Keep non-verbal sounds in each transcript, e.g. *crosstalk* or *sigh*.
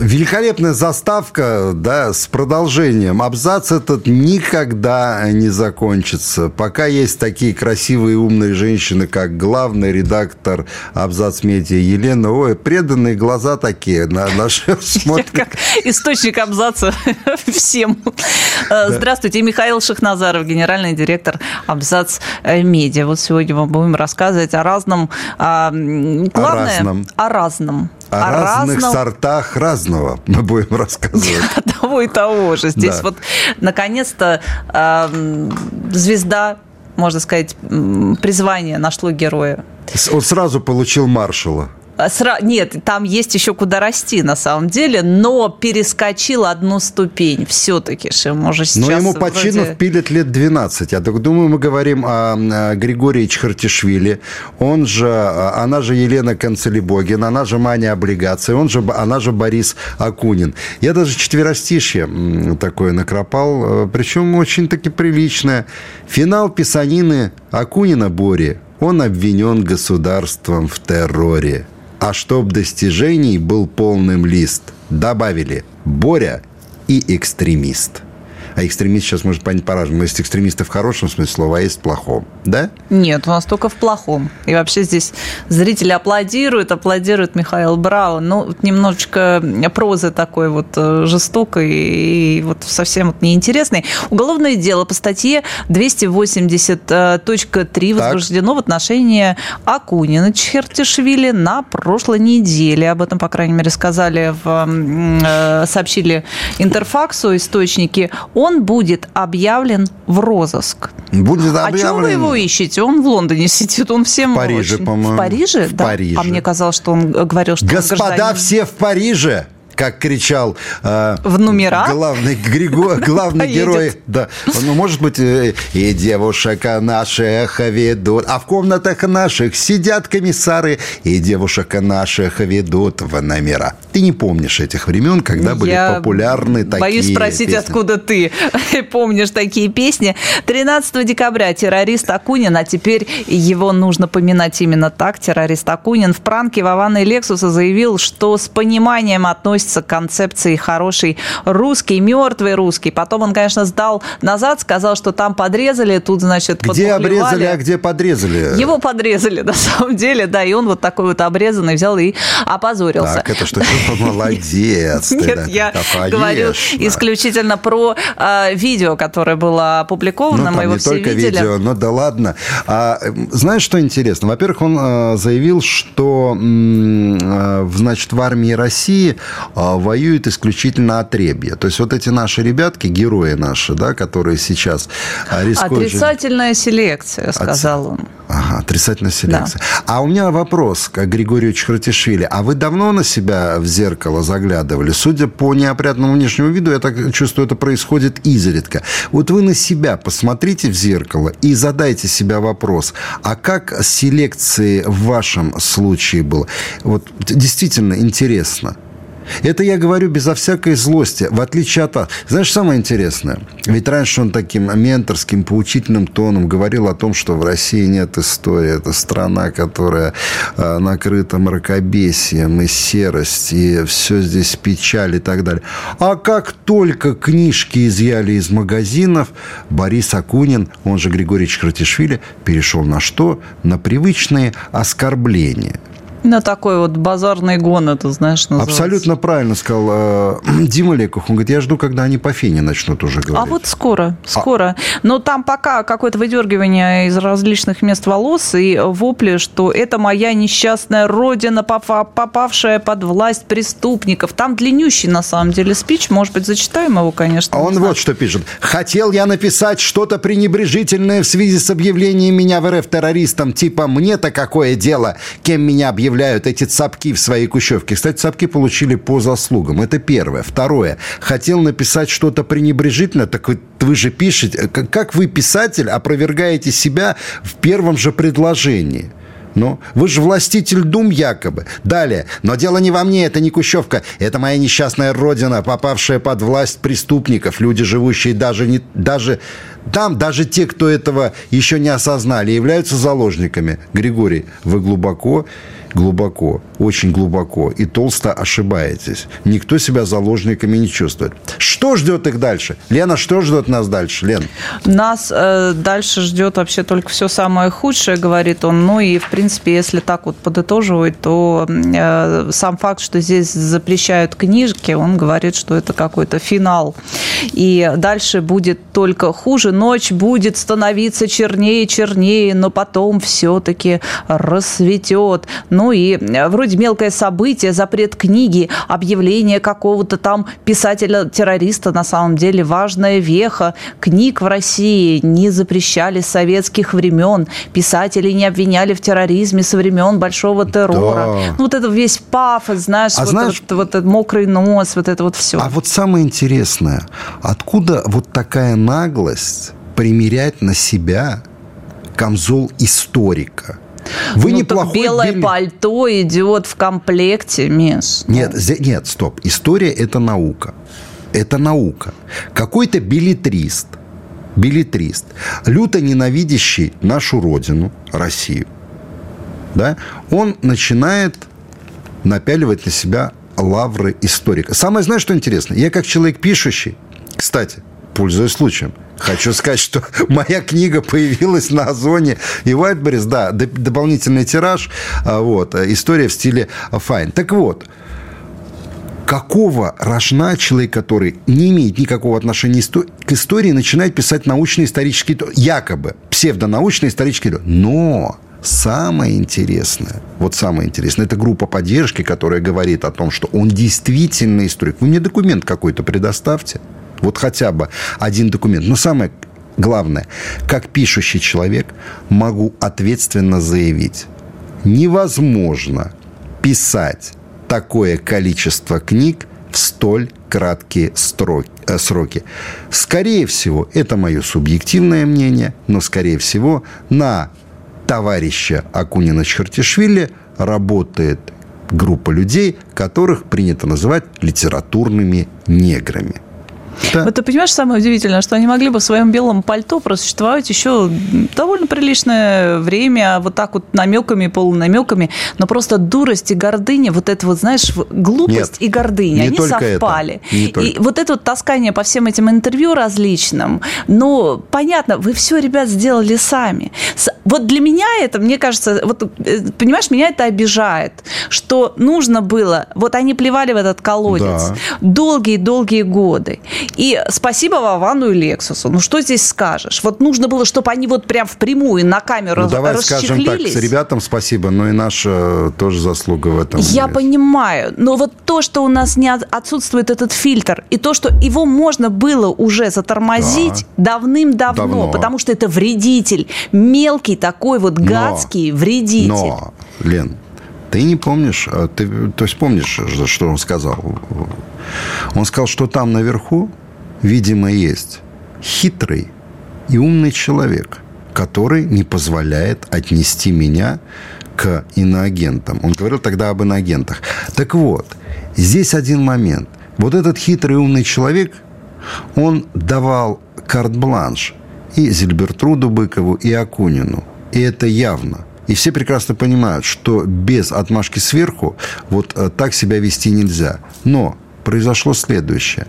Великолепная заставка, да, с продолжением. Абзац этот никогда не закончится. Пока есть такие красивые и умные женщины, как главный редактор Абзац Медиа Елена. Ой, преданные глаза такие на наши *laughs* смотрят. как источник Абзаца *laughs* всем. Э, здравствуйте, Михаил Шахназаров, генеральный директор Абзац Медиа. Вот сегодня мы будем рассказывать о разном. Главное, о разном. О разном о, о разных разном... сортах разного мы будем рассказывать. *laughs* Того и того же. Здесь да. вот, наконец-то, э, звезда, можно сказать, призвание нашло героя. Он сразу получил маршала. А, сра... Нет, там есть еще куда расти на самом деле, но перескочил одну ступень все-таки, что может сейчас... Но ему по вроде... чину впилят лет 12. Я так думаю, мы говорим о Григории Чхартишвили. Он же, а, она же Елена Канцелебогин, она же Маня Облигация, он же, она же Борис Акунин. Я даже четверостишье такое накропал, э, причем очень-таки приличное. Финал писанины Акунина Бори. Он обвинен государством в терроре. А чтоб достижений был полным лист, добавили Боря и экстремист – а экстремист сейчас может понять по-разному. Есть экстремисты в хорошем смысле слова, а есть в плохом. Да? Нет, у нас только в плохом. И вообще здесь зрители аплодируют, аплодируют Михаил Браун. Ну, немножечко прозы такой вот э, жестокой и вот совсем вот неинтересной. Уголовное дело по статье 280.3 возбуждено в отношении Акунина Чхертишвили на прошлой неделе. Об этом, по крайней мере, сказали в, э, сообщили Интерфаксу источники. Он он будет объявлен в розыск. Будет объявлен. А чего вы его ищете? Он в Лондоне сидит, он всем... В Париже, по-моему. В Париже? В да. Париже. А мне казалось, что он говорил, что Господа, все в Париже! Как кричал э, в номера главный Григо, *laughs* главный герой. Да, ну может быть э, и девушек наших ведут, а в комнатах наших сидят комиссары и девушек наших ведут в номера. Ты не помнишь этих времен, когда были Я популярны такие Боюсь спросить, песни. откуда ты *laughs* помнишь такие песни. 13 декабря террорист Акунин, а теперь его нужно поминать именно так, террорист Акунин, в пранке Вована и Лексуса заявил, что с пониманием относится относится к концепции хороший русский, мертвый русский. Потом он, конечно, сдал назад, сказал, что там подрезали, тут, значит, Где обрезали, а где подрезали? Его подрезали, *laughs* на самом деле, да, и он вот такой вот обрезанный взял и опозорился. Так, это что, *laughs* молодец. Нет, я говорю исключительно про а, видео, которое было опубликовано, мы его все видели. видео, но да ладно. А, знаешь, что интересно? Во-первых, он а, заявил, что, значит, в армии России а, воюют исключительно отребья. То есть вот эти наши ребятки, герои наши, да, которые сейчас а, рискуют... Отрицательная селекция, сказал он. Ага, отрицательная селекция. Да. А у меня вопрос к Григорию Чхартишвили. А вы давно на себя в зеркало заглядывали? Судя по неопрятному внешнему виду, я так чувствую, это происходит изредка. Вот вы на себя посмотрите в зеркало и задайте себя вопрос, а как селекции в вашем случае было? Вот действительно интересно. Это я говорю безо всякой злости, в отличие от вас. Знаешь, самое интересное? Ведь раньше он таким менторским, поучительным тоном говорил о том, что в России нет истории. Это страна, которая э, накрыта мракобесием и серость, и все здесь печаль и так далее. А как только книжки изъяли из магазинов, Борис Акунин, он же Григорий Чкратишвили, перешел на что? На привычные оскорбления. На такой вот базарный гон это, знаешь, называется. Абсолютно правильно сказал э, *clears throat* Дима Леков. Он говорит, я жду, когда они по фене начнут уже говорить. А вот скоро, скоро. А... Но там пока какое-то выдергивание из различных мест волос и вопли, что это моя несчастная родина, попавшая под власть преступников. Там длиннющий, на самом деле, спич. Может быть, зачитаем его, конечно. А он вот что пишет. Хотел я написать что-то пренебрежительное в связи с объявлением меня в РФ террористом. Типа, мне-то какое дело, кем меня объявляют оставляют эти цапки в своей кущевке. Кстати, цапки получили по заслугам. Это первое. Второе. Хотел написать что-то пренебрежительно, так вы, вы же пишете. Как вы, писатель, опровергаете себя в первом же предложении? Ну, вы же властитель дум якобы. Далее. Но дело не во мне, это не Кущевка. Это моя несчастная родина, попавшая под власть преступников. Люди, живущие даже, не, даже там, даже те, кто этого еще не осознали, являются заложниками. Григорий, вы глубоко глубоко, очень глубоко и толсто ошибаетесь. Никто себя заложниками не чувствует. Что ждет их дальше? Лена, что ждет нас дальше, Лен? Нас э, дальше ждет вообще только все самое худшее, говорит он. Ну и, в принципе, если так вот подытоживать, то э, сам факт, что здесь запрещают книжки, он говорит, что это какой-то финал. И дальше будет только хуже. Ночь будет становиться чернее, чернее, но потом все-таки рассветет. Ну и э, вроде мелкое событие, запрет книги, объявление какого-то там писателя-террориста, на самом деле важная веха. Книг в России не запрещали с советских времен. Писатели не обвиняли в терроризме со времен Большого террора. Да. Ну, вот это весь пафос, знаешь, а вот, знаешь этот, вот этот мокрый нос, вот это вот все. А вот самое интересное, откуда вот такая наглость примерять на себя камзол историка – вы ну, неплохой белое били... пальто идет в комплекте, Миш. Нет, нет, стоп. История – это наука. Это наука. Какой-то билетрист, билетрист, люто ненавидящий нашу родину, Россию, да, он начинает напяливать на себя лавры историка. Самое, знаешь, что интересно? Я как человек пишущий, кстати, пользуясь случаем, Хочу сказать, что *laughs* моя книга появилась на Озоне и Whiteberries, да, дополнительный тираж, а, вот, история в стиле Fine. Так вот, какого рожна человек, который не имеет никакого отношения к истории, начинает писать научно-исторические, якобы псевдонаучно-исторические, но Самое интересное, вот самое интересное, это группа поддержки, которая говорит о том, что он действительно историк. Вы мне документ какой-то предоставьте. Вот хотя бы один документ. Но самое главное, как пишущий человек, могу ответственно заявить, невозможно писать такое количество книг в столь краткие строки, э, сроки. Скорее всего, это мое субъективное мнение, но, скорее всего, на товарища Акунина Чертишвили работает группа людей, которых принято называть литературными неграми. Да. Вот ты понимаешь, самое удивительное, что они могли бы в своем белом пальто просуществовать еще довольно приличное время, вот так вот намеками, полунамеками, но просто дурость и гордыня, вот это вот, знаешь, глупость Нет, и гордыня, они совпали. Это. Не только. И вот это вот таскание по всем этим интервью различным, ну, понятно, вы все, ребят, сделали сами. Вот для меня это, мне кажется, вот, э, понимаешь, меня это обижает, что нужно было, вот они плевали в этот колодец долгие-долгие да. годы. И спасибо Вовану и Лексусу. Ну, что здесь скажешь? Вот нужно было, чтобы они вот прям впрямую на камеру ну, давай скажем так, с ребятам спасибо, но и наша тоже заслуга в этом. Я есть. понимаю, но вот то, что у нас не отсутствует этот фильтр, и то, что его можно было уже затормозить да. давным-давно, Давно. потому что это вредитель, мелкий такой вот гадский но, вредитель. Но, Лен, ты не помнишь, а ты, то есть помнишь, что он сказал? Он сказал, что там наверху, видимо, есть хитрый и умный человек, который не позволяет отнести меня к иноагентам. Он говорил тогда об иноагентах. Так вот, здесь один момент. Вот этот хитрый умный человек, он давал карт-бланш и Зильбертруду Быкову, и Акунину. И это явно. И все прекрасно понимают, что без отмашки сверху вот э, так себя вести нельзя. Но произошло следующее.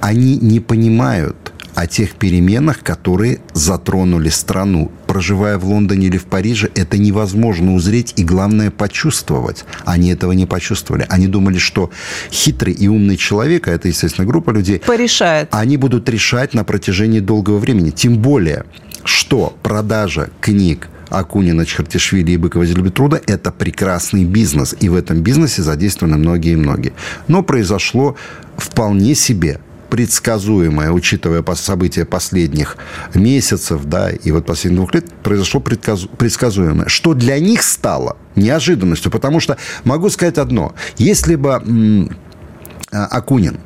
Они не понимают о тех переменах, которые затронули страну. Проживая в Лондоне или в Париже, это невозможно узреть и, главное, почувствовать. Они этого не почувствовали. Они думали, что хитрый и умный человек, а это, естественно, группа людей... Порешает. Они будут решать на протяжении долгого времени. Тем более, что продажа книг Акунина, Чхартишвили и Быкова Зельбетруда – это прекрасный бизнес. И в этом бизнесе задействованы многие и многие. Но произошло вполне себе предсказуемое, учитывая события последних месяцев, да, и вот последних двух лет, произошло предсказуемое, что для них стало неожиданностью, потому что могу сказать одно, если бы а, Акунин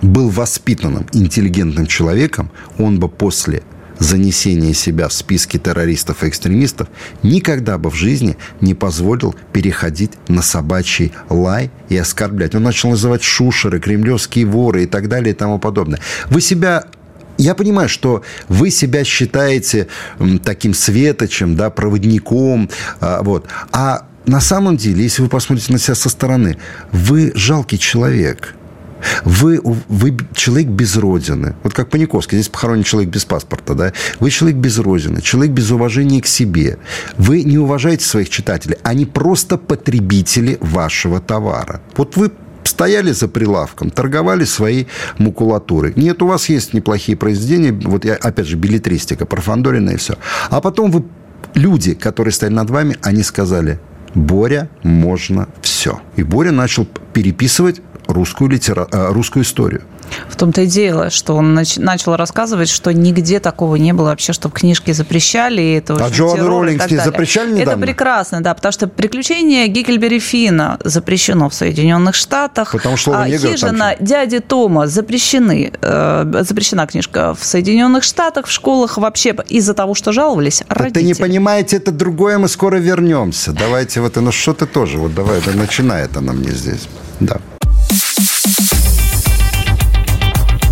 был воспитанным, интеллигентным человеком, он бы после занесения себя в списки террористов и экстремистов никогда бы в жизни не позволил переходить на собачий лай и оскорблять. Он начал называть шушеры, кремлевские воры и так далее и тому подобное. Вы себя я понимаю, что вы себя считаете таким светочем, да, проводником, а, вот. А на самом деле, если вы посмотрите на себя со стороны, вы жалкий человек – вы, вы человек без родины. Вот как Паниковский, здесь похоронен человек без паспорта, да? Вы человек без родины, человек без уважения к себе. Вы не уважаете своих читателей. Они просто потребители вашего товара. Вот вы стояли за прилавком, торговали своей макулатурой. Нет, у вас есть неплохие произведения, вот я, опять же, билетристика, Парфандорина и все. А потом вы, люди, которые стояли над вами, они сказали, Боря, можно все. И Боря начал переписывать русскую, литера... Э, русскую историю. В том-то и дело, что он нач- начал рассказывать, что нигде такого не было вообще, чтобы книжки запрещали. И это а Джоан Роллинг запрещали недавно? Это прекрасно, да, потому что «Приключения Гикельбери Фина» запрещено в Соединенных Штатах. Потому что а «Хижина дяди Тома» запрещены, э, запрещена книжка в Соединенных Штатах, в школах вообще из-за того, что жаловались родители. Ты не понимаете, это другое, мы скоро вернемся. Давайте вот, ну что ты тоже, вот давай, да начинает она мне здесь. Да.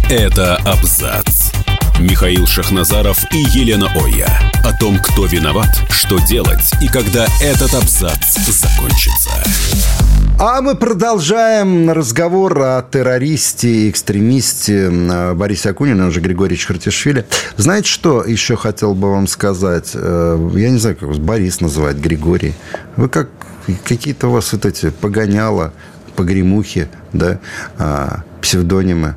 Это абзац. Михаил Шахназаров и Елена Оя. О том, кто виноват, что делать и когда этот абзац закончится. А мы продолжаем разговор о террористе и экстремисте Борисе Акунине, он же Григорий Чхартишвили. Знаете, что еще хотел бы вам сказать? Э, я не знаю, как вас Борис называть, Григорий. Вы как какие-то у вас вот эти погоняла, погремухи, да, а, псевдонимы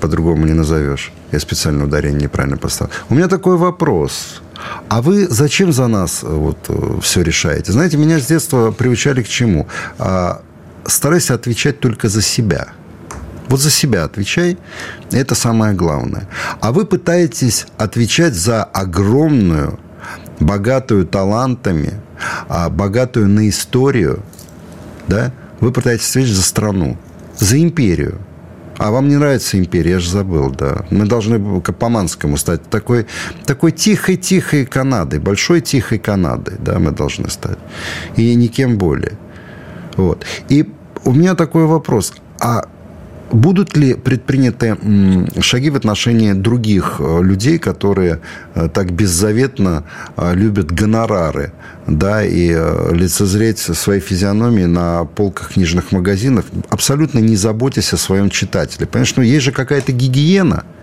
по-другому не назовешь. Я специально ударение неправильно поставил. У меня такой вопрос. А вы зачем за нас э, вот э, все решаете? Знаете, меня с детства приучали к чему? А, старайся отвечать только за себя. Вот за себя отвечай, это самое главное. А вы пытаетесь отвечать за огромную, богатую талантами, а, богатую на историю, да? Вы пытаетесь отвечать за страну, за империю. А вам не нравится империя? Я же забыл, да. Мы должны по-манскому стать такой, такой тихой-тихой Канадой, большой тихой Канадой, да, мы должны стать. И никем более. Вот. И у меня такой вопрос. А Будут ли предприняты шаги в отношении других э, людей, которые э, так беззаветно э, любят гонорары, да, и лицезреть своей физиономией на полках книжных магазинов, абсолютно не заботясь о своем читателе? Понимаешь, ну, есть же какая-то гигиена –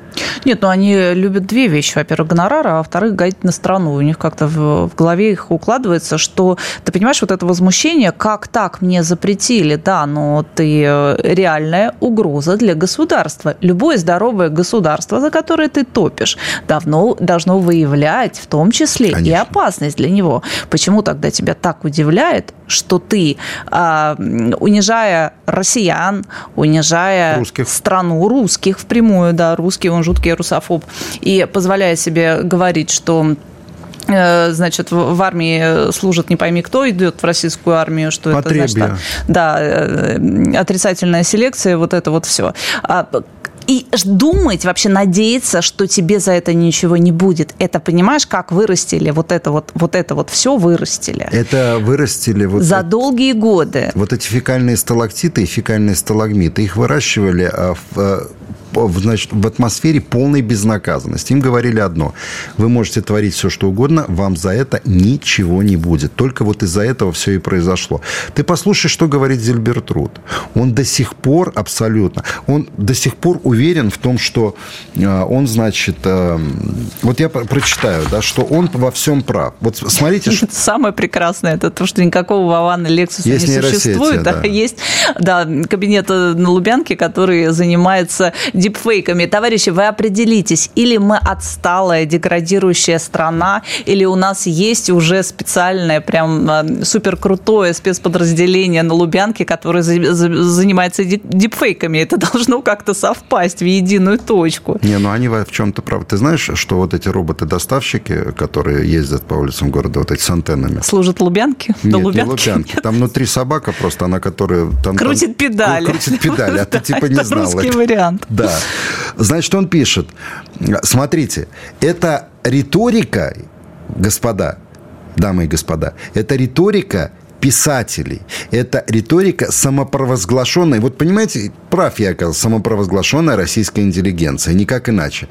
нет, ну они любят две вещи. Во-первых, гонорар, а во-вторых, гадить на страну. У них как-то в, в голове их укладывается, что, ты понимаешь, вот это возмущение, как так мне запретили, да, но ты э, реальная угроза для государства. Любое здоровое государство, за которое ты топишь, давно должно выявлять в том числе Конечно. и опасность для него. Почему тогда тебя так удивляет, что ты, а, унижая россиян, унижая русских. страну русских впрямую, да, русские, он жуткий русофоб, и позволяя себе говорить, что э, значит, в армии служит не пойми кто, идет в российскую армию, что Потребие. это значит, да, э, отрицательная селекция, вот это вот все. И думать, вообще надеяться, что тебе за это ничего не будет. Это, понимаешь, как вырастили вот это вот, вот это вот все вырастили. Это вырастили вот... За это, долгие годы. Вот эти фекальные сталактиты и фекальные сталагмиты, их выращивали а, в а, значит, в атмосфере полной безнаказанности. Им говорили одно. Вы можете творить все, что угодно, вам за это ничего не будет. Только вот из-за этого все и произошло. Ты послушай, что говорит Зильбертруд. Он до сих пор абсолютно, он до сих пор уверен в том, что э, он, значит, э, вот я прочитаю, да, что он во всем прав. Вот смотрите, *laughs* что... Самое прекрасное, это то, что никакого Вавана Лексуса есть не существует. Да. *laughs* Да, есть да, кабинет на Лубянке, который занимается дипфейками. Товарищи, вы определитесь, или мы отсталая, деградирующая страна, или у нас есть уже специальное, прям а, супер крутое спецподразделение на Лубянке, которое занимается дипфейками. Это должно как-то совпасть в единую точку. Не, ну они в чем-то правы. Ты знаешь, что вот эти роботы-доставщики, которые ездят по улицам города, вот эти с антеннами. Служат Лубянки? Нет, До Лубянки? не Лубянки. Там внутри собака просто, она которая... Там, крутит там, педали. Крутит педали, а ты типа не знал. русский вариант. Да. Значит, он пишет. Смотрите, это риторика, господа, дамы и господа, это риторика писателей. Это риторика самопровозглашенной. Вот понимаете, прав я оказался, самопровозглашенная российская интеллигенция. Никак иначе.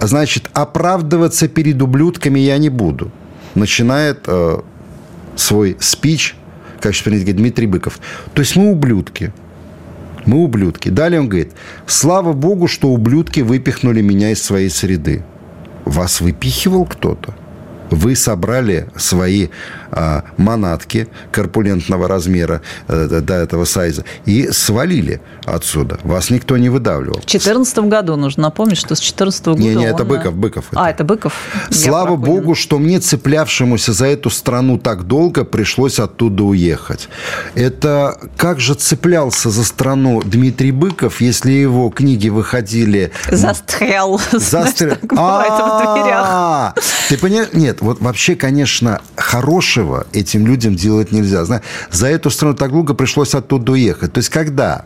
Значит, оправдываться перед ублюдками я не буду. Начинает э, свой спич, как сейчас принято Дмитрий Быков. То есть мы ублюдки. Мы ублюдки. Далее он говорит, слава богу, что ублюдки выпихнули меня из своей среды. Вас выпихивал кто-то? Вы собрали свои а, манатки корпулентного размера а, до этого сайза и свалили отсюда. Вас никто не выдавливал. В 2014 году нужно напомнить, что с 2014 года... Не, не, это Быков, Быков. Это. А, это Быков. Слава богу, что мне, цеплявшемуся за эту страну так долго, пришлось оттуда уехать. Это как же цеплялся за страну Дмитрий Быков, если его книги выходили... Застрял. *laughs* Застрял. А, ты понимаешь? Нет, вот вообще, конечно, хорошего этим людям делать нельзя. За эту страну так долго пришлось оттуда уехать. То есть, когда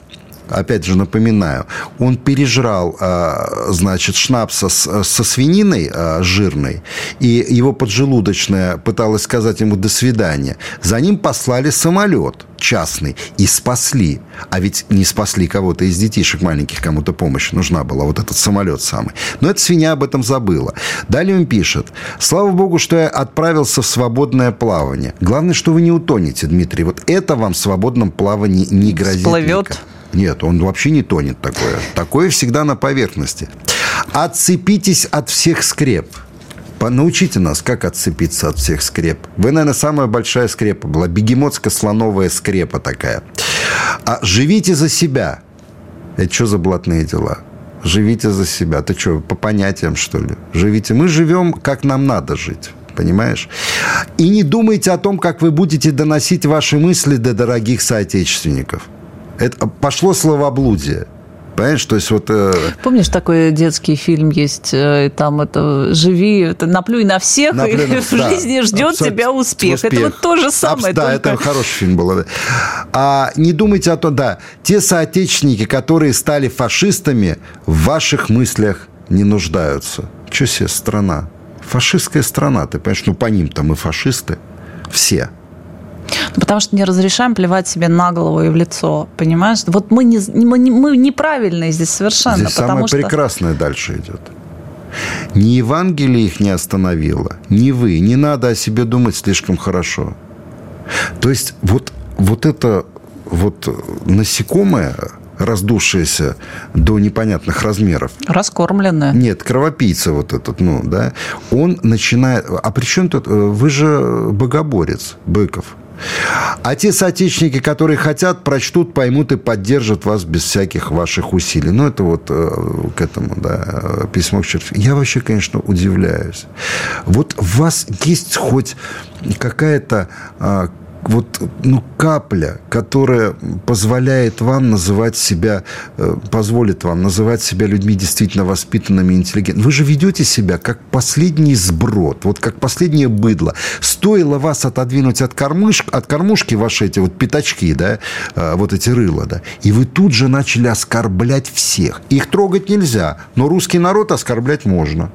опять же напоминаю, он пережрал, а, значит, шнапса со свининой а, жирной, и его поджелудочная пыталась сказать ему «до свидания». За ним послали самолет частный и спасли. А ведь не спасли кого-то из детишек маленьких, кому-то помощь нужна была, вот этот самолет самый. Но эта свинья об этом забыла. Далее он пишет. «Слава богу, что я отправился в свободное плавание. Главное, что вы не утонете, Дмитрий. Вот это вам в свободном плавании не грозит. Всплывет. Никак. Нет, он вообще не тонет такое. Такое всегда на поверхности. Отцепитесь от всех скреп. Научите нас, как отцепиться от всех скреп. Вы, наверное, самая большая скрепа была. Бегемотско-слоновая скрепа такая. А живите за себя. Это что за блатные дела? Живите за себя. Ты что, по понятиям, что ли? Живите. Мы живем, как нам надо жить понимаешь? И не думайте о том, как вы будете доносить ваши мысли до дорогих соотечественников. Это пошло словоблудие. Понимаешь, то есть вот... Э... Помнишь, такой детский фильм есть, э, там это «Живи, это наплюй на всех, наплюй и *laughs* в да, жизни ждет абсолютно. тебя успех». успех. Это вот то же самое. Абс, да, только... это хороший фильм был. А не думайте о том, да, те соотечественники, которые стали фашистами, в ваших мыслях не нуждаются. Что себе страна? Фашистская страна, ты понимаешь, ну по ним-то мы фашисты все. Потому что не разрешаем плевать себе на голову и в лицо, понимаешь? Вот мы, не, мы, не, мы неправильные здесь совершенно. Здесь самое что... прекрасное дальше идет. Ни Евангелие их не остановило, ни вы. Не надо о себе думать слишком хорошо. То есть вот, вот это вот насекомое, раздувшееся до непонятных размеров. Раскормленное. Нет, кровопийца вот этот, ну, да, он начинает... А при чем тут... Вы же богоборец, Быков. А те соотечественники, которые хотят, прочтут, поймут и поддержат вас без всяких ваших усилий. Ну, это вот э, к этому, да, письмо к черту. Я вообще, конечно, удивляюсь. Вот у вас есть хоть какая-то э, вот ну, капля, которая позволяет вам называть себя, э, позволит вам называть себя людьми действительно воспитанными и интеллигентными. Вы же ведете себя как последний сброд, вот как последнее быдло. Стоило вас отодвинуть от, кормышки, от кормушки ваши эти вот пятачки, да, э, вот эти рыла, да, и вы тут же начали оскорблять всех. Их трогать нельзя, но русский народ оскорблять можно.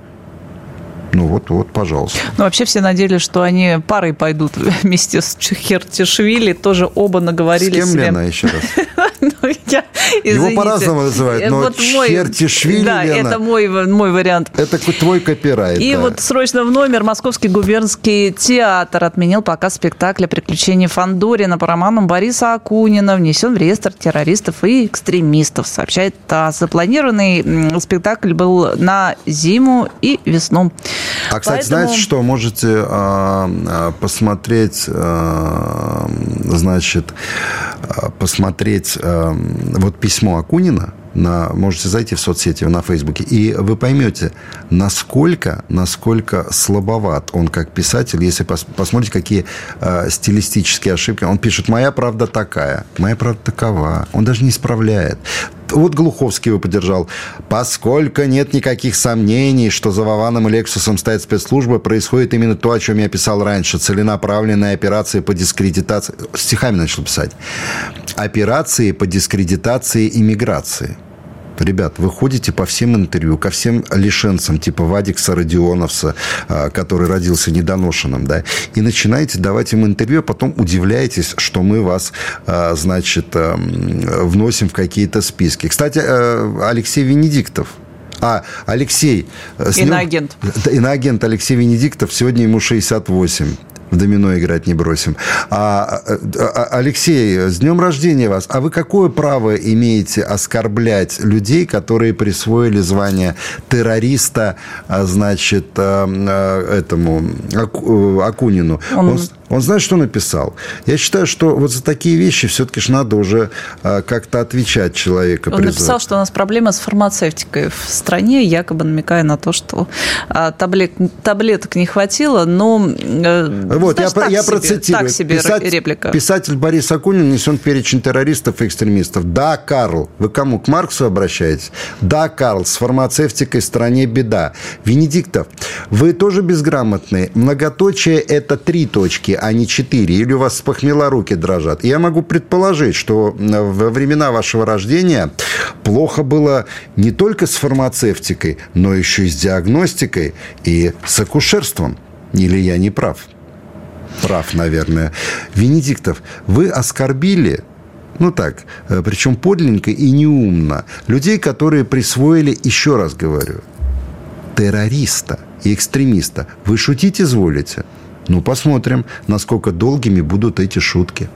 Ну вот, вот, пожалуйста. Ну, вообще все надеялись, что они парой пойдут *laughs* вместе с Хертишвили, тоже оба наговорили с кем себе. Лена, еще раз? *laughs* *laughs* Ну, я, Его по-разному называют, но вот мой, Чертишвили, Да, Лена, это мой, мой вариант. Это твой копирайт. И да. вот срочно в номер Московский губернский театр отменил показ спектакля «Приключения Фандорина» по романам Бориса Акунина, внесен в реестр террористов и экстремистов, сообщает ТАСС. Запланированный спектакль был на зиму и весну. А, кстати, Поэтому... знаете что? Можете э, посмотреть, э, значит, посмотреть э, вот письмо Акунина на, можете зайти в соцсети, на Фейсбуке, и вы поймете, насколько, насколько слабоват он как писатель, если пос, посмотрите, какие э, стилистические ошибки. Он пишет «Моя правда такая», «Моя правда такова». Он даже не исправляет. Вот Глуховский его поддержал. Поскольку нет никаких сомнений, что за Вованом и Лексусом стоят спецслужбы, происходит именно то, о чем я писал раньше. Целенаправленная операция по дискредитации... Стихами начал писать. Операции по дискредитации иммиграции. Ребят, вы ходите по всем интервью, ко всем лишенцам, типа Вадикса Родионовса, а, который родился недоношенным, да, и начинаете давать им интервью, а потом удивляетесь, что мы вас, а, значит, а, вносим в какие-то списки. Кстати, Алексей Венедиктов, а, Алексей. Иноагент. Иноагент Алексей Венедиктов. Сегодня ему 68 в домино играть не бросим. А, а, а, Алексей, с днем рождения вас. А вы какое право имеете оскорблять людей, которые присвоили звание террориста, а, значит, а, этому Акунину? Он... Он, он знает, что написал. Я считаю, что вот за такие вещи все-таки ж надо уже как-то отвечать человека. Он призывать. написал, что у нас проблема с фармацевтикой в стране, якобы намекая на то, что таблет, таблеток не хватило, но э, вот, Знаешь, я, я себе, процитирую. Так себе Писать, реплика. Писатель Борис Акунин несен перечень террористов и экстремистов. Да, Карл, вы кому? К Марксу обращаетесь? Да, Карл, с фармацевтикой в стране беда. Венедиктов, вы тоже безграмотные. Многоточие – это три точки, а не четыре. Или у вас с похмела руки дрожат. я могу предположить, что во времена вашего рождения плохо было не только с фармацевтикой, но еще и с диагностикой и с акушерством. Или я не прав? прав, наверное. Венедиктов, вы оскорбили ну так, э, причем подлинненько и неумно. Людей, которые присвоили, еще раз говорю, террориста и экстремиста. Вы шутить изволите? Ну, посмотрим, насколько долгими будут эти шутки.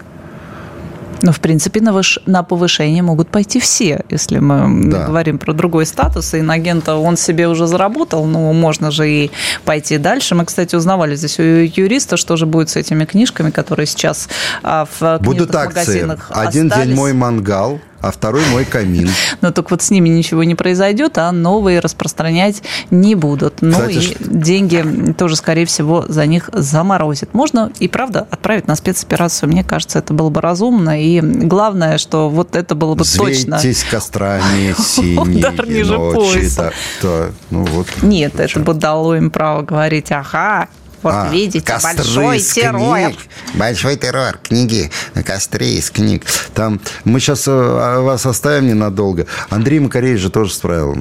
Но, в принципе, на, выш... на повышение могут пойти все, если мы да. говорим про другой статус. И агента он себе уже заработал, но можно же и пойти дальше. Мы, кстати, узнавали здесь у юриста, что же будет с этими книжками, которые сейчас а, в Будут магазинах Один остались. день мой мангал, а второй мой камин. Но только вот с ними ничего не произойдет, а новые распространять не будут. Ну Кстати, и что... деньги тоже, скорее всего, за них заморозят. Можно и правда отправить на спецоперацию. Мне кажется, это было бы разумно. И главное, что вот это было бы Взвейтесь точно. кострами *laughs* синие ночи. Да, да, ну вот. Нет, это бы дало им право говорить, ага, вот а, видите, большой террор. Книг, большой террор. Книги на костре из книг. Там мы сейчас э, вас оставим ненадолго. Андрей Макаревич же тоже справил.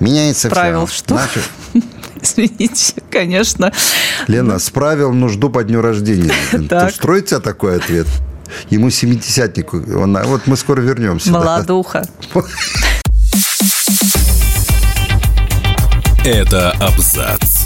Меняется Справил все. что? Наши... *laughs* Извините, конечно. Лена, справил нужду по дню рождения. *laughs* Так. Устроит тебя такой ответ? Ему семидесятник. Он, вот мы скоро вернемся. Молодуха. *laughs* Это абзац.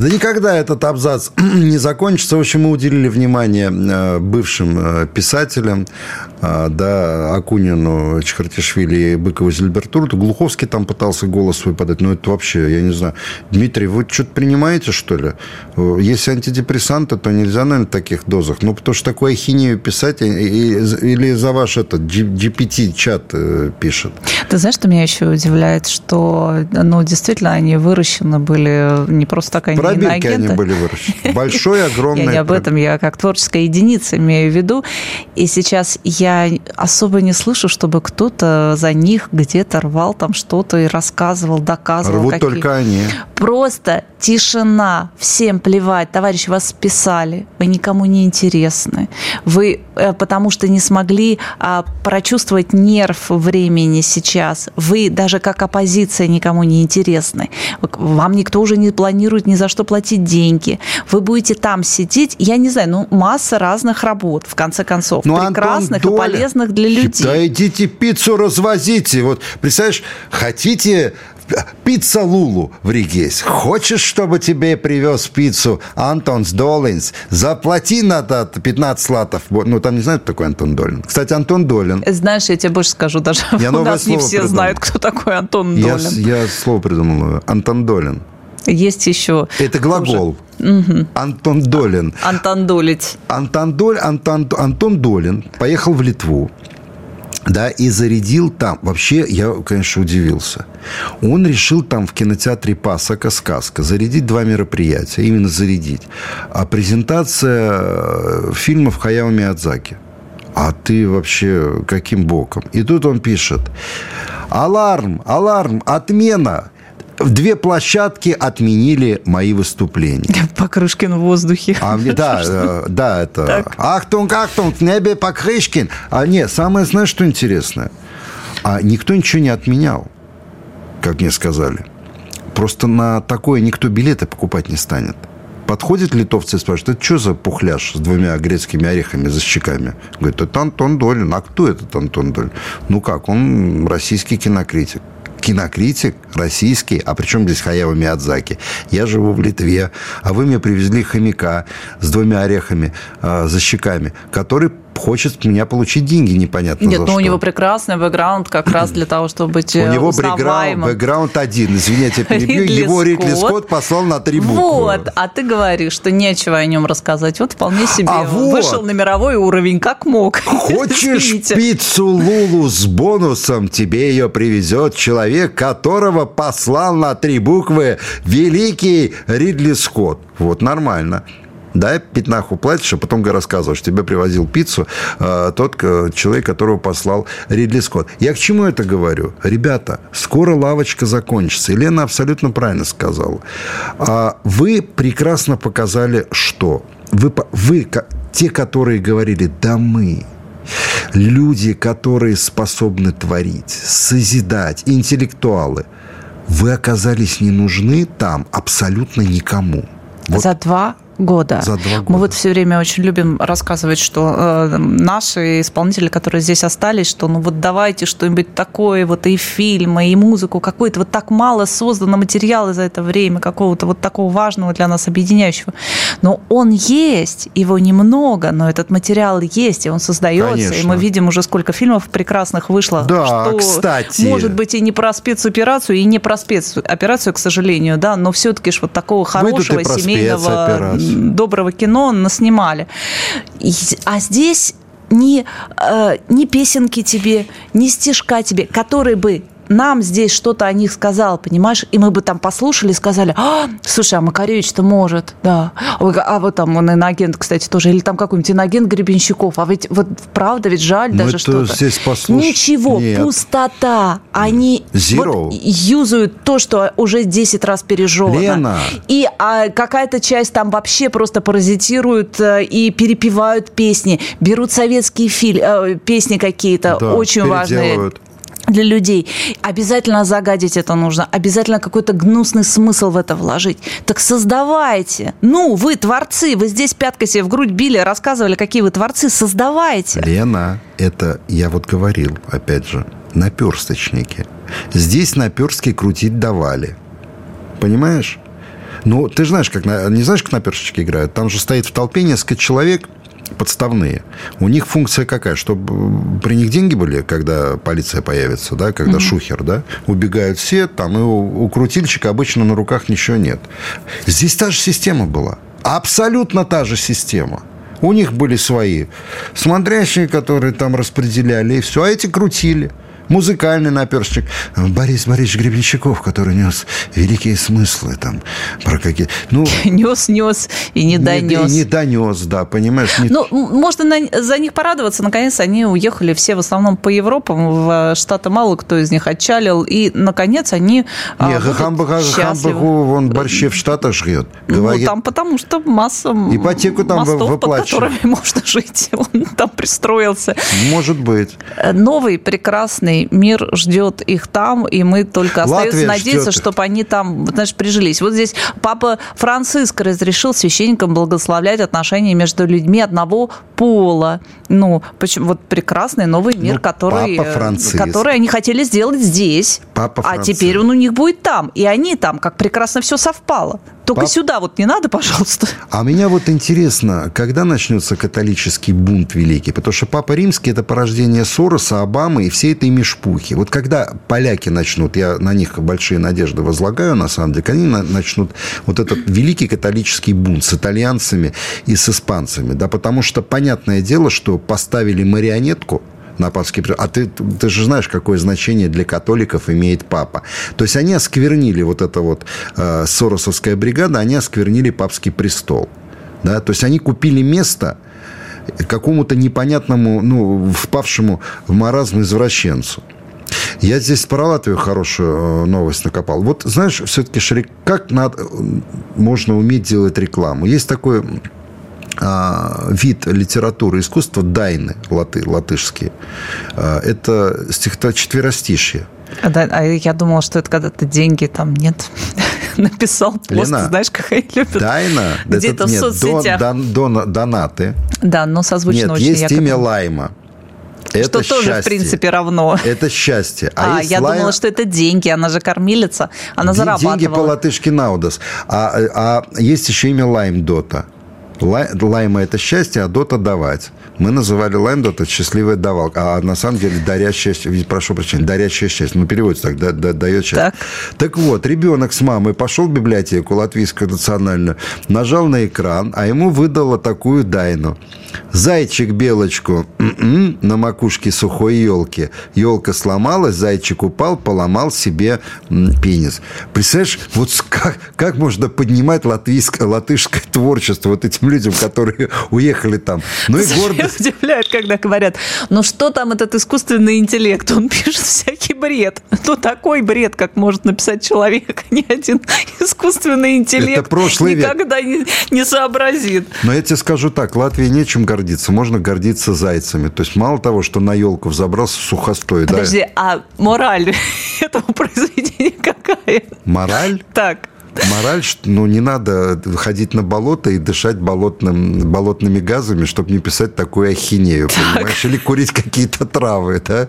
Да никогда этот абзац *clears throat* не закончится. В общем, мы уделили внимание э, бывшим э, писателям, э, да, Акунину, Чхартишвили и Быкову Зильбертурту. Глуховский там пытался голос свой подать. Ну, это вообще, я не знаю. Дмитрий, вы что-то принимаете, что ли? Если антидепрессанты, то нельзя, наверное, в таких дозах. Ну, потому что такую ахинею писать или за ваш этот GPT-чат пишет. Ты знаешь, что меня еще удивляет, что, ну, действительно, они выращены были не просто так, они пробирки они были выращены. *laughs* Большой, огромный. Я не об этом, я как творческая единица имею в виду. И сейчас я особо не слышу, чтобы кто-то за них где-то рвал там что-то и рассказывал, доказывал. Рвут только они. Просто тишина, всем плевать. Товарищи, вас списали, вы никому не интересны. Вы э, потому что не смогли а, прочувствовать нерв времени сейчас. Вы даже как оппозиция никому не интересны. Вам никто уже не планирует ни за что платить деньги. Вы будете там сидеть, я не знаю, ну, масса разных работ, в конце концов, ну, прекрасных Антон, и полезных для людей. Да идите пиццу развозите. Вот, представляешь, хотите Пицца Лулу в Риге есть. Хочешь, чтобы тебе привез пиццу Антонс Долинс? Заплати на 15 латов. Ну, там не знают, кто такой Антон Долин. Кстати, Антон Долин. Знаешь, я тебе больше скажу, даже я *laughs* у нас не все придумал. знают, кто такой Антон Долин. Я, я слово придумал. Антон Долин. Есть еще... Это глагол. Угу. Антон Долин. Антон Долить. Антон, Доль, Антон, Антон Долин поехал в Литву да, и зарядил там. Вообще, я, конечно, удивился. Он решил там в кинотеатре Пасака «Сказка» зарядить два мероприятия. Именно зарядить. А презентация э, фильмов Хаяо Миядзаки. А ты вообще каким боком? И тут он пишет. Alarm, alarm, отмена две площадки отменили мои выступления. *laughs* Покрышкин в воздухе. А, да, *laughs* э, да, это... Так. Achtung, Achtung, в небе Покрышкин. А нет, самое, знаешь, что интересное? А никто ничего не отменял, как мне сказали. Просто на такое никто билеты покупать не станет. Подходит литовцы и спрашивают, это что за пухляш с двумя грецкими орехами за щеками? Говорит, это Антон Долин. А кто этот Антон Долин? Ну как, он российский кинокритик кинокритик российский, а причем здесь Хаяо Миядзаки. Я живу в Литве, а вы мне привезли хомяка с двумя орехами э, за щеками, который хочет меня получить деньги непонятно Нет, за ну что. у него прекрасный бэкграунд как раз для того, чтобы быть У него бэкграунд, бэкграунд один. Извините, *laughs* перебью. Ридли его Ридли Скотт послал на три буквы. Вот, а ты говоришь, что нечего о нем рассказать. Вот вполне себе а вот. вышел на мировой уровень, как мог. *laughs* Хочешь пиццу Лулу с бонусом? Тебе ее привезет человек, которого послал на три буквы великий Ридли Скотт. Вот нормально да, пятнаху платишь, а потом рассказываешь, тебе привозил пиццу э, тот э, человек, которого послал Ридли Скотт. Я к чему это говорю? Ребята, скоро лавочка закончится. Елена абсолютно правильно сказала. А вы прекрасно показали, что вы, вы те, которые говорили, да мы, люди, которые способны творить, созидать, интеллектуалы, вы оказались не нужны там абсолютно никому. Вот. За два года. За два года. Мы вот все время очень любим рассказывать, что э, наши исполнители, которые здесь остались, что ну вот давайте что-нибудь такое, вот и фильмы, и музыку, какой-то вот так мало создано материала за это время, какого-то вот такого важного для нас объединяющего. Но он есть, его немного, но этот материал есть, и он создается, Конечно. и мы видим уже сколько фильмов прекрасных вышло. Да, что кстати. Может быть и не про спецоперацию, и не про спецоперацию, к сожалению, да, но все-таки ж вот такого хорошего семейного доброго кино наснимали. А здесь ни, э, ни песенки тебе, ни стишка тебе, которые бы нам здесь что-то о них сказал, понимаешь, и мы бы там послушали и сказали, а, слушай, а Макаревич-то может, да. А вот там он иноагент, кстати, тоже, или там какой-нибудь иноагент Гребенщиков. А ведь вот правда, ведь жаль мы даже что-то. здесь послуш... Ничего, Нет. пустота. Они Вот юзают то, что уже 10 раз пережевано. Лена. И а, какая-то часть там вообще просто паразитируют э, и перепевают песни, берут советские филь... э, песни какие-то, да, очень важные для людей. Обязательно загадить это нужно, обязательно какой-то гнусный смысл в это вложить. Так создавайте. Ну, вы творцы, вы здесь пяткой себе в грудь били, рассказывали, какие вы творцы, создавайте. Лена, это я вот говорил, опять же, наперсточники. Здесь наперстки крутить давали. Понимаешь? Ну, ты знаешь, как не знаешь, как наперсточки играют? Там же стоит в толпе несколько человек – подставные. У них функция какая? Чтобы при них деньги были, когда полиция появится, да, когда угу. шухер, да, убегают все, там и у, у крутильщика обычно на руках ничего нет. Здесь та же система была. Абсолютно та же система. У них были свои смотрящие, которые там распределяли, и все. А эти крутили музыкальный наперстчик. Борис Борисович Гребенщиков, который нес великие смыслы там про какие... Ну, *laughs* нес, нес и не донес. Не, не донес, да, понимаешь? Не... Ну, можно на, за них порадоваться. Наконец, они уехали все в основном по Европам, в Штаты мало кто из них отчалил, и, наконец, они а, Не, Хамбага, Хамбагу, вон борщи в Штатах жрет. Говорит... Ну, там потому что масса Ипотеку там мостов, под которыми *laughs* можно жить. Он там пристроился. Может быть. Новый прекрасный мир ждет их там, и мы только остается надеяться, чтобы они там, знаешь, прижились. Вот здесь папа Франциск разрешил священникам благословлять отношения между людьми одного пола. Ну, почему вот прекрасный новый мир, ну, который, который они хотели сделать здесь. Папа а теперь он у них будет там. И они там, как прекрасно все совпало. Только Пап... сюда вот не надо, пожалуйста. А меня вот интересно, когда начнется католический бунт великий? Потому что Папа Римский – это порождение Сороса, Обамы и всей этой мешпухи. Вот когда поляки начнут, я на них большие надежды возлагаю, на самом деле, они начнут вот этот великий католический бунт с итальянцами и с испанцами. Да, потому что понятное дело, что поставили марионетку – на папский А ты, ты же знаешь, какое значение для католиков имеет папа. То есть они осквернили вот это вот э, Соросовская бригада, они осквернили папский престол. Да? То есть они купили место какому-то непонятному, ну, впавшему в маразм извращенцу. Я здесь про Латвию хорошую э, новость накопал. Вот знаешь, все-таки, Шрик, как надо, можно уметь делать рекламу? Есть такой вид литературы искусства дайны латы, латышские. А, это четверостишье. А, да, а я думала, что это когда ты деньги там нет. *laughs* Написал пост, Лена, знаешь, как они любят. Дайна, где-то в соцсетях. Дон, дон, донаты. Да, но созвучно Нет, очень. есть якобы. имя Лайма. Это что счастье. тоже, в принципе, равно. Это счастье. А, а я лайм... думала, что это деньги. Она же кормилица. Она Д- зарабатывала. Деньги по-латышски наудас. А, а есть еще имя Лайм Дота. Лайма – это счастье, а дота – давать. Мы называли лайм дота счастливая давалка, а на самом деле счастье, прошу прощения, дарящее счастье. Ну, переводится так, да, да, дает счастье. Так. так вот, ребенок с мамой пошел в библиотеку латвийскую национальную, нажал на экран, а ему выдало такую дайну. Зайчик белочку м-м, на макушке сухой елки. Елка сломалась, зайчик упал, поломал себе пенис. Представляешь, вот как, как можно поднимать латвийское, латышское творчество вот этим людям, которые уехали там. Ну и гордость. *laughs* удивляет, когда говорят, ну что там этот искусственный интеллект? Он пишет всякий бред. Ну такой бред, как может написать человек, ни один искусственный интеллект никогда. Не, не сообразит. Но я тебе скажу так, Латвии нечем гордиться. Можно гордиться зайцами. То есть мало того, что на елку взобрался сухостой. Подожди, да? а мораль *laughs* этого произведения какая? Мораль? Так. Мораль, ну, не надо ходить на болото и дышать болотным, болотными газами, чтобы не писать такую ахинею, так. понимаешь? Или курить какие-то травы, да?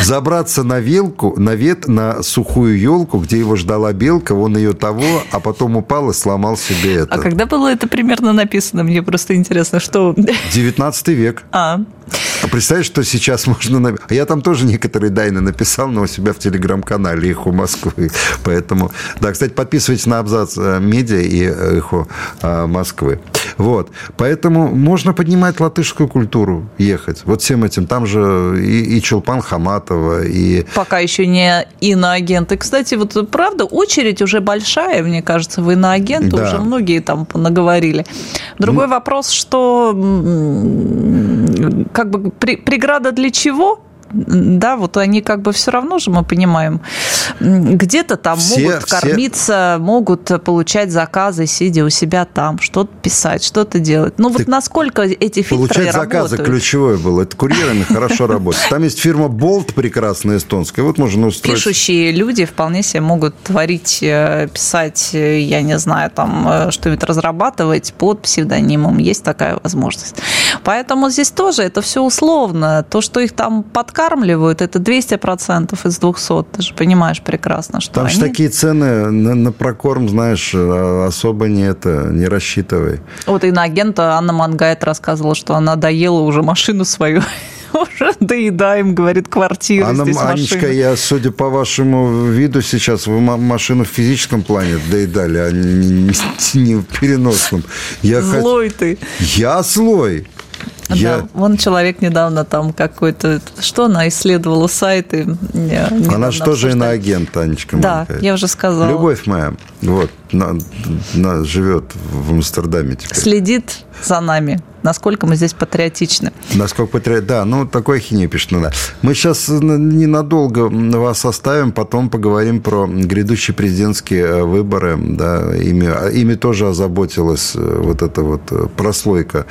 Забраться на вилку, на вет, на сухую елку, где его ждала белка, он ее того, а потом упал и сломал себе это. А когда было это примерно написано? Мне просто интересно, что... 19 век. А, а представляешь, что сейчас можно... Я там тоже некоторые дайны написал, но у себя в телеграм-канале «Эхо Москвы». Поэтому, да, кстати, подписывайтесь на абзац э, медиа и «Эхо э, Москвы». Вот. Поэтому можно поднимать латышскую культуру, ехать. Вот всем этим. Там же и, и Чулпан Хаматова, и... Пока еще не иноагенты. Кстати, вот правда, очередь уже большая, мне кажется, в иноагенты. Да. Уже многие там наговорили. Другой ну... вопрос, что как бы при, преграда для чего? Да, вот они как бы все равно же, мы понимаем, где-то там все, могут все... кормиться, могут получать заказы, сидя у себя там, что-то писать, что-то делать. Ну вот насколько эти фильтры Получать работают? заказы ключевое было. Это курьерами хорошо *laughs* работает. Там есть фирма Bolt прекрасная эстонская. Вот можно устроить... Пишущие люди вполне себе могут творить, э, писать, э, я не знаю, там э, что-нибудь разрабатывать под псевдонимом. Есть такая возможность. Поэтому здесь тоже это все условно. То, что их там подкармливают, это 200% из 200. Ты же понимаешь прекрасно, что Там они... же такие цены на, на прокорм, знаешь, а, особо не это, не рассчитывай. Вот и на агента Анна Мангайт рассказывала, что она доела уже машину свою *laughs* уже доедаем, говорит, квартиру Анна, здесь Анечка, машина. я, судя по вашему виду сейчас, вы машину в физическом плане доедали, а не, не, не в переносном. Я злой хот... ты. Я злой. Я... Да, вон человек недавно там какой-то... Что она исследовала сайты? Она же тоже иноагент, Анечка. Да, я уже сказала. Любовь моя, вот, на, на, живет в Амстердаме теперь. Следит за нами насколько мы здесь патриотичны. Насколько патриотичны, да, ну, такой ахинею пишет. Ну, да. Мы сейчас ненадолго вас оставим, потом поговорим про грядущие президентские э, выборы. Да, ими, ими тоже озаботилась э, вот эта вот э, прослойка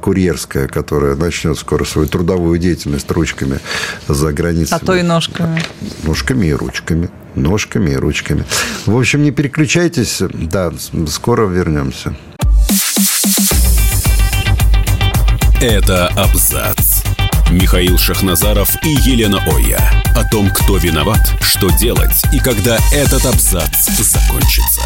курьерская, которая начнет скоро свою трудовую деятельность ручками за границей. А то и ножками. Ножками и ручками ножками и ручками. В общем, не переключайтесь. Да, скоро вернемся. Это абзац. Михаил Шахназаров и Елена Оя. О том, кто виноват, что делать и когда этот абзац закончится.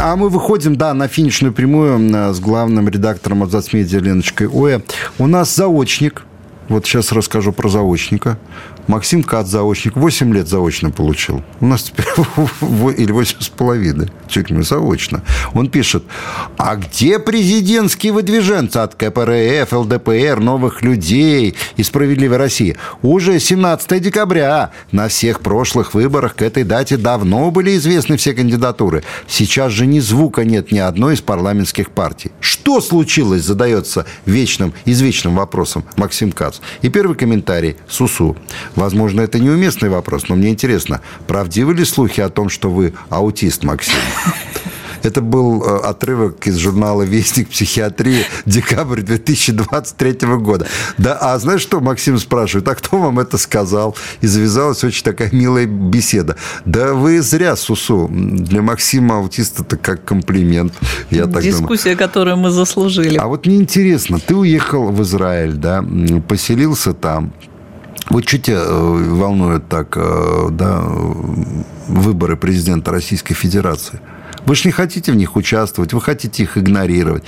А мы выходим, да, на финишную прямую с главным редактором Абзацмедиа Леночкой Оя. У нас заочник. Вот сейчас расскажу про заочника. Максим Кат заочник. 8 лет заочно получил. У нас теперь *laughs* или 8 с половиной. Чуть ли заочно. Он пишет, а где президентские выдвиженцы от КПРФ, ЛДПР, новых людей и справедливой России? Уже 17 декабря. На всех прошлых выборах к этой дате давно были известны все кандидатуры. Сейчас же ни звука нет ни одной из парламентских партий. Что случилось, задается вечным, извечным вопросом Максим Кац. И первый комментарий. Сусу. Возможно, это неуместный вопрос, но мне интересно, правдивы ли слухи о том, что вы аутист, Максим? *laughs* Это был э, отрывок из журнала «Вестник психиатрии» декабрь 2023 года. Да, а знаешь что, Максим спрашивает, а кто вам это сказал? И завязалась очень такая милая беседа. Да вы зря, Сусу. Для Максима аутист это как комплимент. Я так Дискуссия, думаю. которую мы заслужили. А вот мне интересно, ты уехал в Израиль, да, поселился там, вот что тебя э, волнует так, э, да, выборы президента Российской Федерации? Вы же не хотите в них участвовать, вы хотите их игнорировать.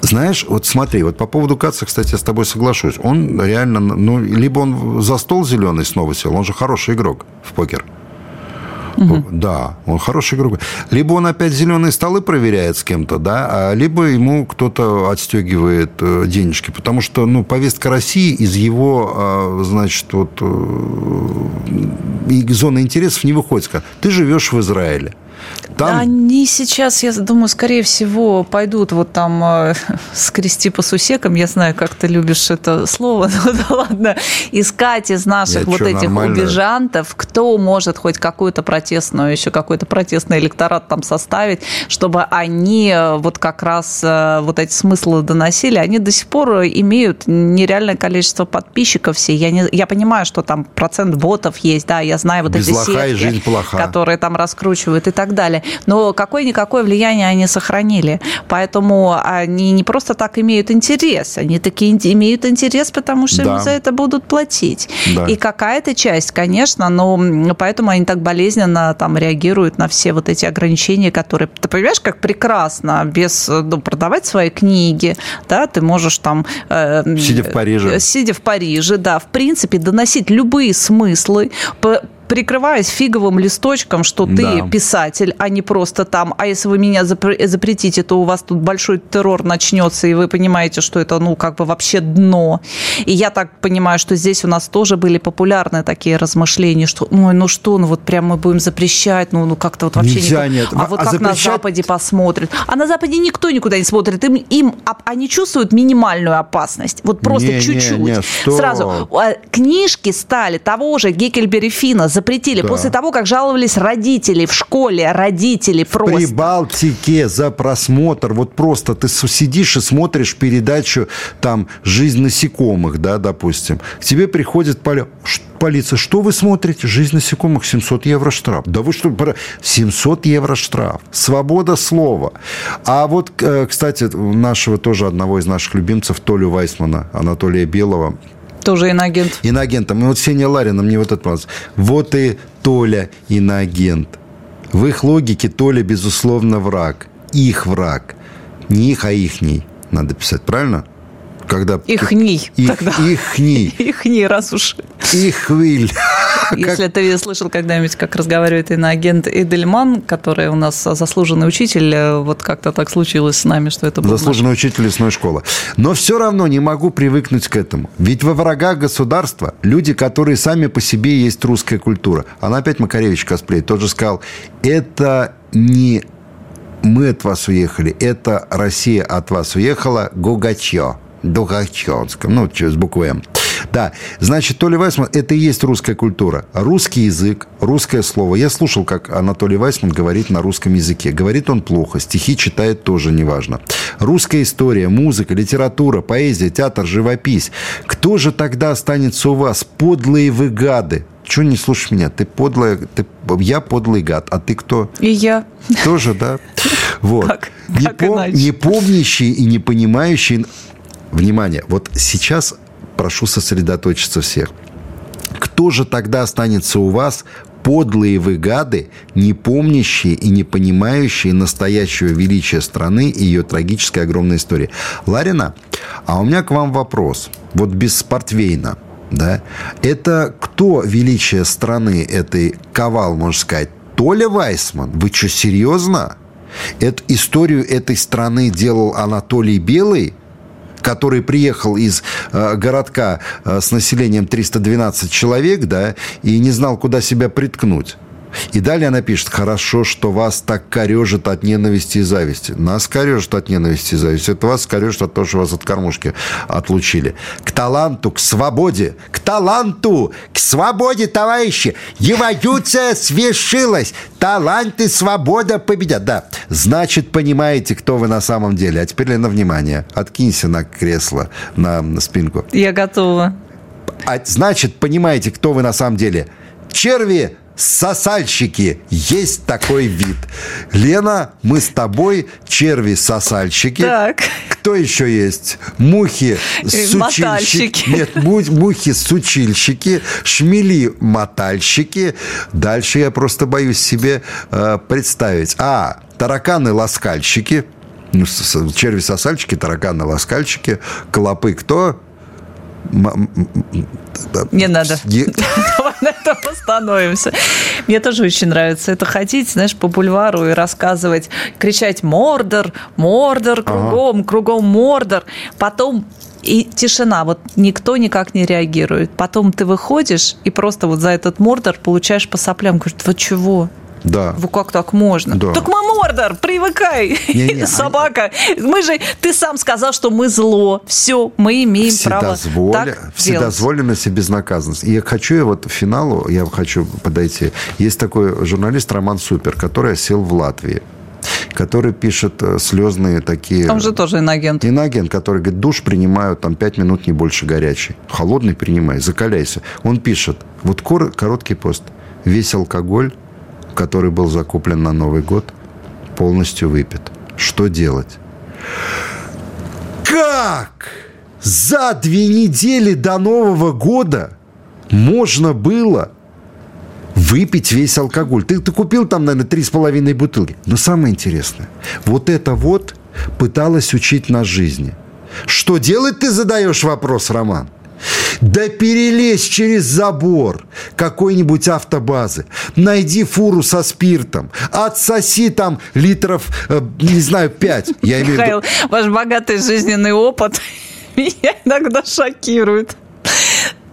Знаешь, вот смотри, вот по поводу Каца, кстати, я с тобой соглашусь. Он реально, ну, либо он за стол зеленый снова сел, он же хороший игрок в покер. Угу. Да, он хороший игрок. Либо он опять зеленые столы проверяет с кем-то, да, а либо ему кто-то отстегивает э, денежки. Потому что, ну, повестка России из его, а, значит, вот э, зоны интересов не выходит. Ты живешь в Израиле. Там... Они сейчас, я думаю, скорее всего, пойдут вот там э, *laughs* скрести по сусекам. Я знаю, как ты любишь это слово, *laughs* но да ладно. Искать из наших я вот что, этих нормально? убежантов, кто может хоть какую-то протестную, еще какой-то протестный электорат там составить, чтобы они э, вот как раз э, вот эти смыслы доносили. Они до сих пор имеют нереальное количество подписчиков все. Я, не, я понимаю, что там процент ботов есть, да, я знаю вот Без эти сетки, которые там раскручивают и так далее. Но какое-никакое влияние они сохранили. Поэтому они не просто так имеют интерес, они такие имеют интерес, потому что да. им за это будут платить. Да. И какая-то часть, конечно, но поэтому они так болезненно там реагируют на все вот эти ограничения, которые... Ты понимаешь, как прекрасно без ну, продавать свои книги, да, ты можешь там... Э, сидя в Париже. Сидя в Париже, да, в принципе, доносить любые смыслы, прикрываясь фиговым листочком, что ты да. писатель, а не просто там, а если вы меня запретите, то у вас тут большой террор начнется, и вы понимаете, что это, ну, как бы вообще дно. И я так понимаю, что здесь у нас тоже были популярны такие размышления, что, ой, ну что, ну вот прям мы будем запрещать, ну, ну как-то вот вообще... Нельзя, никто... нет. А вот а как запрещать... на Западе посмотрят? А на Западе никто никуда не смотрит. Им, им они чувствуют минимальную опасность. Вот просто не, чуть-чуть. Не, не, Сразу. А, книжки стали того же Геккельбери Фина запретили да. после того, как жаловались родители в школе, родители просто. При Балтике за просмотр, вот просто ты сидишь и смотришь передачу там «Жизнь насекомых», да, допустим. К тебе приходит поля полиция, что вы смотрите? Жизнь насекомых, 700 евро штраф. Да вы что, 700 евро штраф. Свобода слова. А вот, э, кстати, нашего тоже одного из наших любимцев, Толю Вайсмана, Анатолия Белого, тоже иноагент. Иноагентом. И вот Сеня Ларина мне вот это понравилось. Вот и Толя иноагент. В их логике Толя, безусловно, враг. Их враг. Не их, а ихний. Надо писать, правильно? Когда... Ихний. Их, тогда. Ихний. *laughs* Ихний, раз уж. Ихвиль. *laughs* Если ты слышал когда-нибудь, как разговаривает иноагент Эдельман, который у нас заслуженный учитель, э, вот как-то так случилось с нами, что это был Заслуженный наш... учитель лесной школы. Но все равно не могу привыкнуть к этому. Ведь во врагах государства люди, которые сами по себе есть русская культура. Она опять Макаревич косплей, тот же сказал, это не мы от вас уехали, это Россия от вас уехала, Гугачё. Духачевском, ну, с буквой «М». Да, значит, Толя Вайсман – это и есть русская культура. Русский язык, русское слово. Я слушал, как Анатолий Вайсман говорит на русском языке. Говорит он плохо, стихи читает тоже неважно. Русская история, музыка, литература, поэзия, театр, живопись. Кто же тогда останется у вас? Подлые вы гады. Чего не слушаешь меня? Ты подлая, ты, я подлый гад, а ты кто? И я. Тоже, да? *laughs* Вот. Как, не, как пом, не помнящий и не понимающий Внимание, вот сейчас прошу сосредоточиться всех. Кто же тогда останется у вас Подлые вы гады, не помнящие и не понимающие настоящего величия страны и ее трагической огромной истории. Ларина, а у меня к вам вопрос. Вот без Спортвейна, да? Это кто величие страны этой ковал, можно сказать? Толя Вайсман? Вы что, серьезно? Эту историю этой страны делал Анатолий Белый? Который приехал из э, городка э, с населением 312 человек, да, и не знал, куда себя приткнуть. И далее она пишет, хорошо, что вас так корежит от ненависти и зависти. Нас корежит от ненависти и зависти. Это вас корежит от того, что вас от кормушки отлучили. К таланту, к свободе, к таланту, к свободе, товарищи. Эволюция свершилась. Талант и свобода победят. Да, значит, понимаете, кто вы на самом деле. А теперь, Лена, внимание. Откинься на кресло, на спинку. Я готова. А, значит, понимаете, кто вы на самом деле. Черви Сосальщики. Есть такой вид. Лена, мы с тобой черви-сосальщики. Так. Кто еще есть? Мухи-сучильщики. Нет, мухи-сучильщики, шмели-мотальщики. Дальше я просто боюсь себе э, представить. А, тараканы-ласкальщики. Ну, черви-сосальщики, тараканы-ласкальщики. Клопы кто? Не надо. *laughs* Давай на этом остановимся. Мне тоже очень нравится это ходить, знаешь, по бульвару и рассказывать, кричать «Мордор! Мордор! Кругом! Ага. Кругом Мордор!» Потом и тишина, вот никто никак не реагирует. Потом ты выходишь и просто вот за этот мордор получаешь по соплям. Говорит, вы чего? Да. Вот как так можно? Да. Так мы Мордор, привыкай, не, не, *laughs* собака. А... Мы же, ты сам сказал, что мы зло. Все, мы имеем право так Вседозволенность и безнаказанность. И я хочу, я вот к финалу, я хочу подойти. Есть такой журналист Роман Супер, который сел в Латвии который пишет э, слезные такие... Там же тоже инагент. Инагент, который говорит, душ принимаю там 5 минут, не больше горячий. Холодный принимай, закаляйся. Он пишет, вот короткий пост. Весь алкоголь который был закуплен на Новый год, полностью выпит. Что делать? Как за две недели до Нового года можно было выпить весь алкоголь? Ты, ты купил там, наверное, три с половиной бутылки. Но самое интересное, вот это вот пыталась учить нас жизни. Что делать, ты задаешь вопрос, Роман? Да перелезь через забор какой-нибудь автобазы. Найди фуру со спиртом. Отсоси там литров, э, не знаю, пять. *laughs* Я имею Михаил, ваш богатый жизненный опыт *laughs* меня иногда шокирует.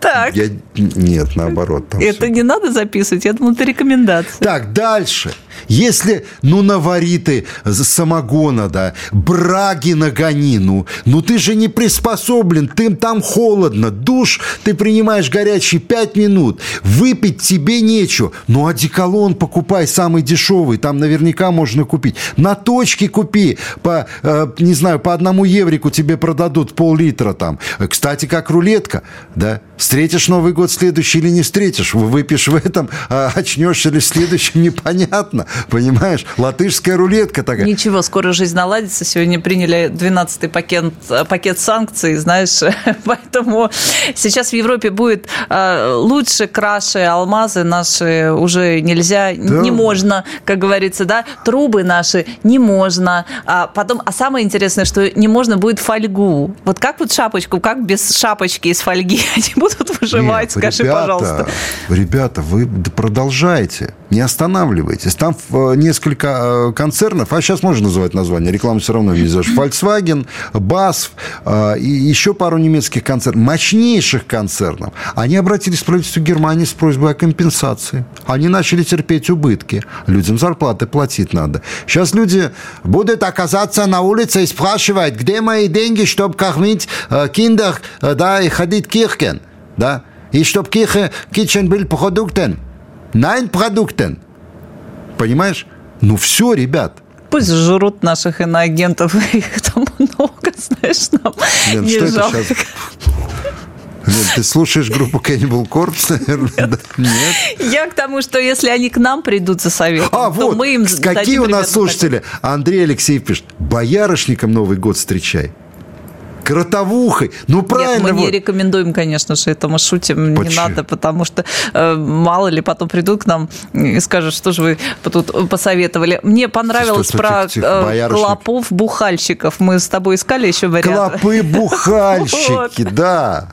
Так. Я... Нет, наоборот. Это все. не надо записывать, я думаю, это рекомендация. Так, дальше. Если, ну, навари ты самогона, да, браги нагони, ну, ну ты же не приспособлен, ты там холодно, душ ты принимаешь горячий 5 минут, выпить тебе нечего, ну, одеколон покупай самый дешевый, там наверняка можно купить. На точке купи, по, э, не знаю, по одному еврику тебе продадут пол-литра там. Кстати, как рулетка, да, встретишь Новый год следующий или не встретишь, выпьешь в этом, а очнешься ли в следующем, *laughs* непонятно. Понимаешь? Латышская рулетка такая. Ничего, скоро жизнь наладится. Сегодня приняли 12-й пакет, пакет санкций, знаешь. *laughs* Поэтому сейчас в Европе будет а, лучше, краше алмазы наши уже нельзя, да. не можно, как говорится, да. Трубы наши не можно. А потом, а самое интересное, что не можно будет фольгу. Вот как вот шапочку, как без шапочки из фольги *laughs* они будут выживать, Нет, скажи, ребята, пожалуйста. Ребята, вы продолжайте, не останавливайтесь. Там Э, несколько э, концернов, а сейчас можно называть название, рекламу все равно сделаешь, Volkswagen, BASF э, и еще пару немецких концернов, мощнейших концернов, они обратились к правительству Германии с просьбой о компенсации. Они начали терпеть убытки. Людям зарплаты платить надо. Сейчас люди будут оказаться на улице и спрашивать, где мои деньги, чтобы кормить киндер, да, и ходить киркен, да, и чтобы кирche, kitchen был продуктен. Nein, продуктен. Понимаешь? Ну все, ребят. Пусть жрут наших иноагентов, *laughs* их там много, знаешь, нам Лен, не что жалко. это сейчас? Лен, ты слушаешь группу Cannibal Corpse, наверное? Нет. Я к тому, что если они к нам придут за советом, а, то вот, мы им Какие у нас слушатели? Андрей Алексеев пишет, боярышником Новый год встречай. Кротовухой. Ну, правильно. Нет, мы вот. не рекомендуем, конечно же, это мы шутим. Почему? Не надо, потому что э, мало ли потом придут к нам и скажут, что же вы тут посоветовали. Мне понравилось что, про тихо, тихо, э, клопов-бухальщиков. Мы с тобой искали еще вариант. Клопы-бухальщики, *laughs* да.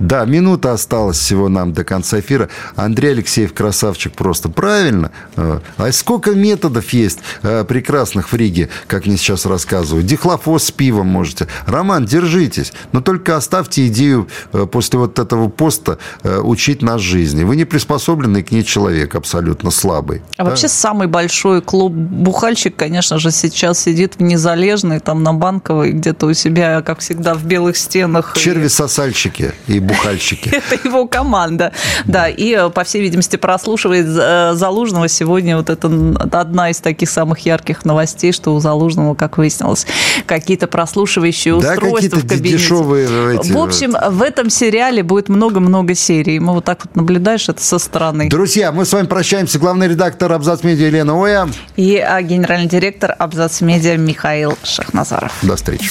Да, минута осталась всего нам до конца эфира. Андрей Алексеев красавчик просто. Правильно. А, а сколько методов есть а, прекрасных в Риге, как мне сейчас рассказывают. Дихлофос с пивом можете. Роман, держитесь. Но только оставьте идею а, после вот этого поста учить нас жизни. Вы не приспособленный к ней человек, абсолютно слабый. А да? вообще самый большой клуб бухальщик, конечно же, сейчас сидит в Незалежной, там на Банковой, где-то у себя, как всегда, в белых стенах. Черви-сосальщики и бухальщики. *laughs* Это его команда. Да, и, э, по всей видимости, прослушивает э, Залужного. Сегодня вот это одна из таких самых ярких новостей, что у Залужного, как выяснилось, какие-то прослушивающие устройства в кабинете. дешевые В общем, в этом сериале будет много-много серий. Мы вот так вот наблюдаешь это со стороны. Друзья, мы с вами прощаемся. Главный редактор Абзац Медиа Елена Оя. И а, генеральный директор Абзац Медиа Михаил Шахназаров. До встречи.